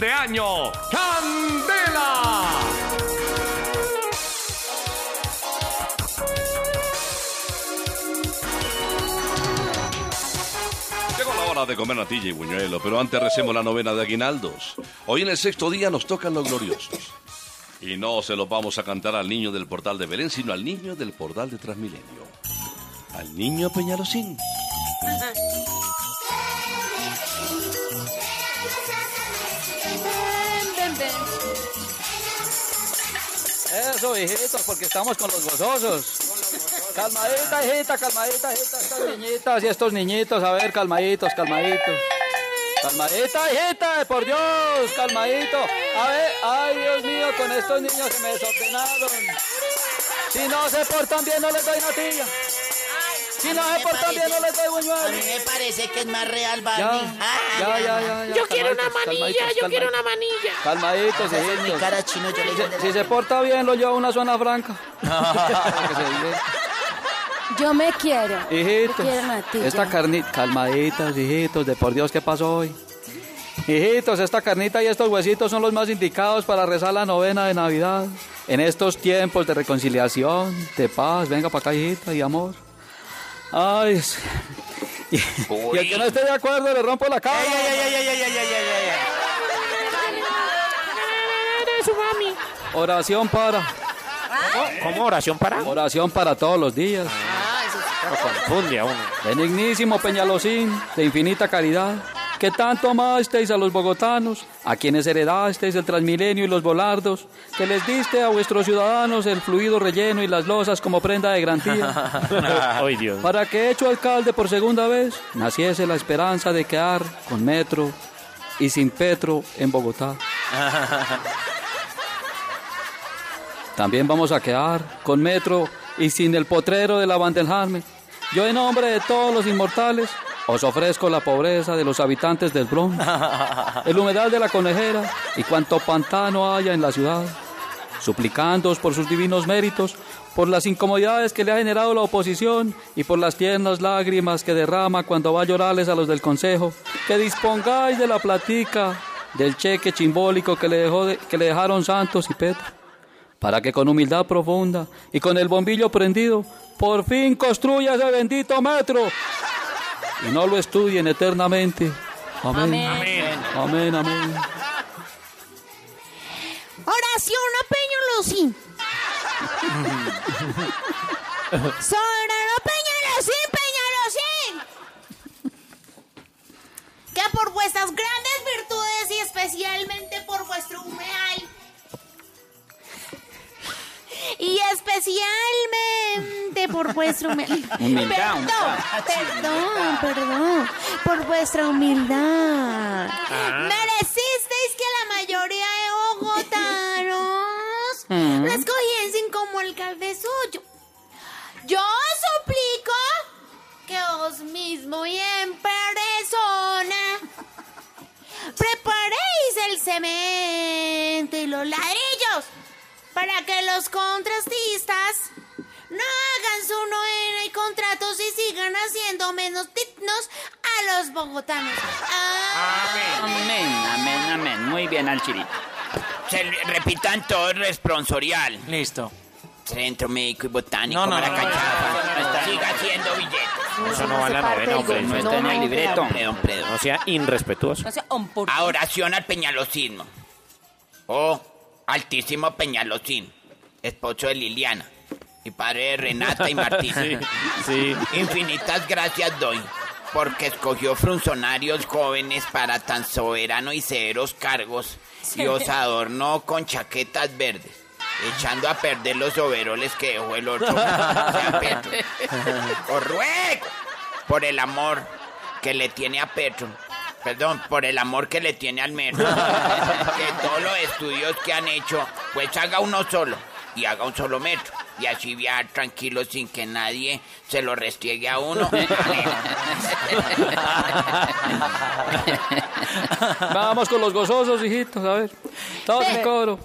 de año, Candela. Llegó la hora de comer natilla y buñuelo, pero antes recemos la novena de aguinaldos. Hoy en el sexto día nos tocan los gloriosos. Y no se los vamos a cantar al niño del portal de Belén, sino al niño del portal de Transmilenio. Al niño Peñalosín. Porque estamos con los gozosos. Calmadita, hijita, calmadita, hijita, estas niñitas y estos niñitos, a ver, calmaditos, calmaditos. Calmadita, hijita, por Dios, calmadito. A ver, ay, Dios mío, con estos niños se me desordenaron. Si no se portan bien, no les doy natilla. Si no se portan bien, no les doy A buñuelo. mí me parece que es más real, Ya, Barney. Ah, ya, ya, ya, ya. Yo quiero una manilla, yo quiero una manilla. Calmaditos, Esa es mi cara chino, yo le Si se porta bien, lo llevo a una zona franca. Yo me quiero. Hijitos, esta carnita, calmaditos, hijitos, de por Dios, ¿qué pasó hoy? Hijitos, esta carnita y estos huesitos son los más indicados para rezar la novena de Navidad. En estos tiempos de reconciliación, de paz, venga para acá, hijita, y amor. Ay, y, y el que no esté de acuerdo le rompo la cara. Eres su mami. Oración para, ¿Cómo oración para? oración para todos los días. Lo confunde a uno. Benignísimo Peñalosín, de infinita caridad, que tanto amasteis a los bogotanos, a quienes heredasteis el Transmilenio y los volardos, que les diste a vuestros ciudadanos el fluido relleno y las losas como prenda de garantía, para que hecho alcalde por segunda vez, naciese la esperanza de quedar con metro y sin petro en Bogotá. También vamos a quedar con metro y sin el potrero de la Vandeljarme. Yo en nombre de todos los inmortales os ofrezco la pobreza de los habitantes del Bronx, el humedal de la conejera y cuanto pantano haya en la ciudad, suplicándoos por sus divinos méritos, por las incomodidades que le ha generado la oposición y por las tiernas lágrimas que derrama cuando va a llorarles a los del Consejo, que dispongáis de la platica del cheque chimbólico que le, dejó de- que le dejaron Santos y Petro para que con humildad profunda y con el bombillo prendido, por fin construya ese bendito metro y no lo estudien eternamente. Amén. Amén. Amén, amén. Oración a Peñalosín. Soberano Peñalosín, Peñalosín. Que por vuestras grandes virtudes y especialmente por vuestro humedal. Y especialmente por vuestra humildad. Humildad, Perdón, perdón, perdón. Por vuestra humildad. Merecisteis que la mayoría de bogotanos la escogiesen como alcalde suyo. Yo os suplico que os mismo y en persona preparéis el cemento y los ladrillos para que los contrastistas no hagan su novena y contratos y sigan haciendo menos dignos a los bogotanos. Amén. Amén, amén, amén. Muy bien, Alchirito. Se re- repitan todo el responsorial. Listo. Centro médico y botánico, No, no, no. Siga haciendo billetes. Eso no va en la novena, hombre. No está en el libreto. No sea irrespetuoso. No sea on por- A oración al peñalosismo. Oh, altísimo peñalosín, esposo de Liliana y padre de Renata y Martín. Sí. Infinitas gracias doy, porque escogió funcionarios jóvenes para tan soberano y severos cargos y os adornó con chaquetas verdes, echando a perder los overoles que dejó el otro. Os ruego, por el amor que le tiene a Petro, perdón, por el amor que le tiene al metro, que todos los estudios que han hecho, pues haga uno solo y haga un solo metro. Y así viajar tranquilo sin que nadie se lo restriegue a uno. Vamos con los gozosos, hijitos, a ver. Todos en coro.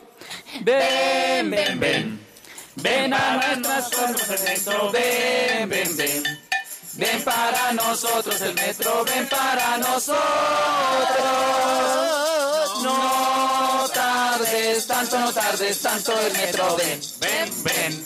Ven, ven, ven. Ven a nuestras ven, ven, ven. Ven para nosotros el metro, ven para nosotros. No tardes, tanto no tardes, tanto el metro, ven. Ven, ven.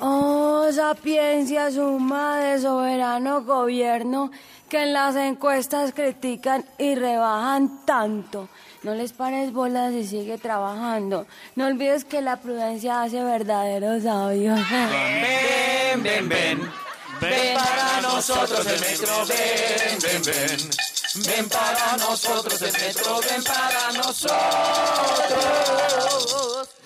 Oh, sapiencia suma de soberano gobierno que en las encuestas critican y rebajan tanto. No les pares bolas y sigue trabajando. No olvides que la prudencia hace verdaderos sabios. Ven, ven, ven. Ven para nosotros el metro, ven, ven, ven. Ven para nosotros el metro, ven para nosotros.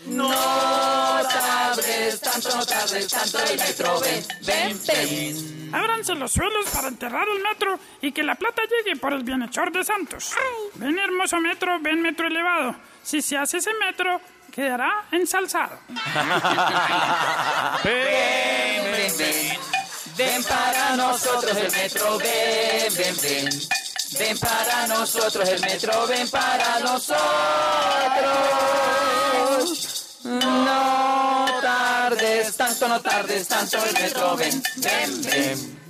No tardes, tanto no tardes, tanto el metro, ven, ven, ven. Ábranse los suelos para enterrar el metro y que la plata llegue por el bienhechor de Santos. Ven hermoso metro, ven metro elevado. Si se hace ese metro, quedará ensalzado. Ven, ven, ven. Ven para nosotros el metro, ven, ven, ven. Ven para nosotros el metro, ven para nosotros. No tardes, tanto no tardes, tanto el metro, ven, ven, ven.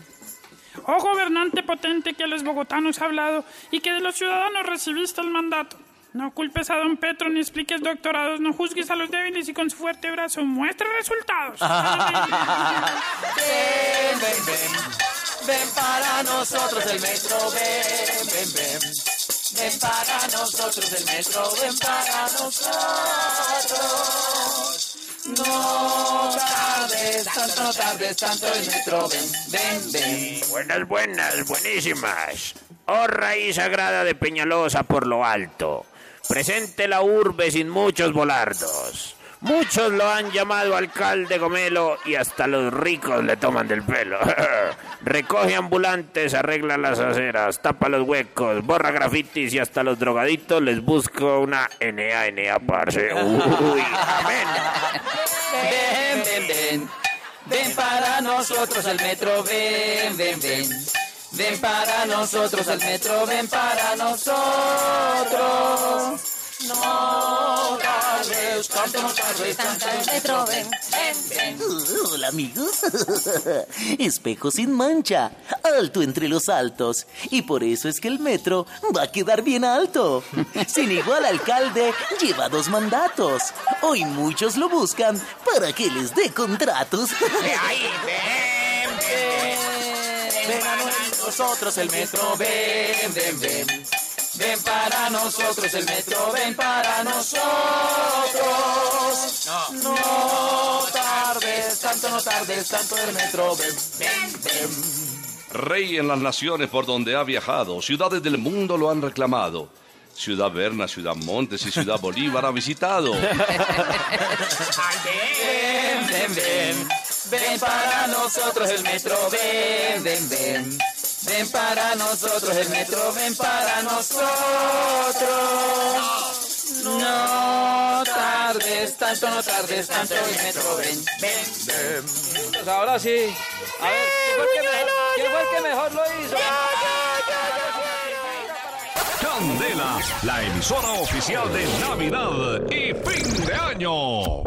Oh gobernante potente que a los bogotanos ha hablado y que de los ciudadanos recibiste el mandato. No culpes a don Petro ni expliques doctorados, no juzgues a los débiles y con su fuerte brazo muestre resultados. Ven, ven, ven. Ven para nosotros el metro, ven, ven, ven. Ven para nosotros el metro, ven para nosotros. No tardes, tanto no tardes, tanto el metro, ven, ven, ven. Buenas, buenas, buenísimas. Oh raíz sagrada de Peñalosa por lo alto. Presente la urbe sin muchos volardos. Muchos lo han llamado alcalde Gomelo y hasta los ricos le toman del pelo. Recoge ambulantes, arregla las aceras, tapa los huecos, borra grafitis y hasta los drogaditos les busco una NA, NA, parce. Uy, amén. Ven, ven, ven. Ven para nosotros el metro, ven, ven, ven. Ven para nosotros el metro, ven para nosotros. Tanto no tardes, tanto el metro, ven, ven, ven. Uh, Hola amigos. Espejo sin mancha, alto entre los altos. Y por eso es que el metro va a quedar bien alto. Sin igual alcalde, lleva dos mandatos. Hoy muchos lo buscan para que les dé contratos. Ahí, ven, ven. Ven a nosotros el metro, ven, ven, ven. Ven para nosotros el metro, ven para nosotros. Tanto no tardes, tanto el metro, ven, ven, ven. Rey en las naciones por donde ha viajado, ciudades del mundo lo han reclamado. Ciudad Berna, Ciudad Montes y Ciudad Bolívar ha visitado. Ven, ven, ven. Ven para nosotros el metro, ven, ven, ven. Ven para nosotros el metro, ven para nosotros. No tardes, tanto no tardes, tanto el metro, ven, ven, ven. Pues ahora sí. A ver, ¿quién fue, el que mejor, quién fue el que mejor lo hizo? Candela, la emisora oficial de Navidad y fin de año.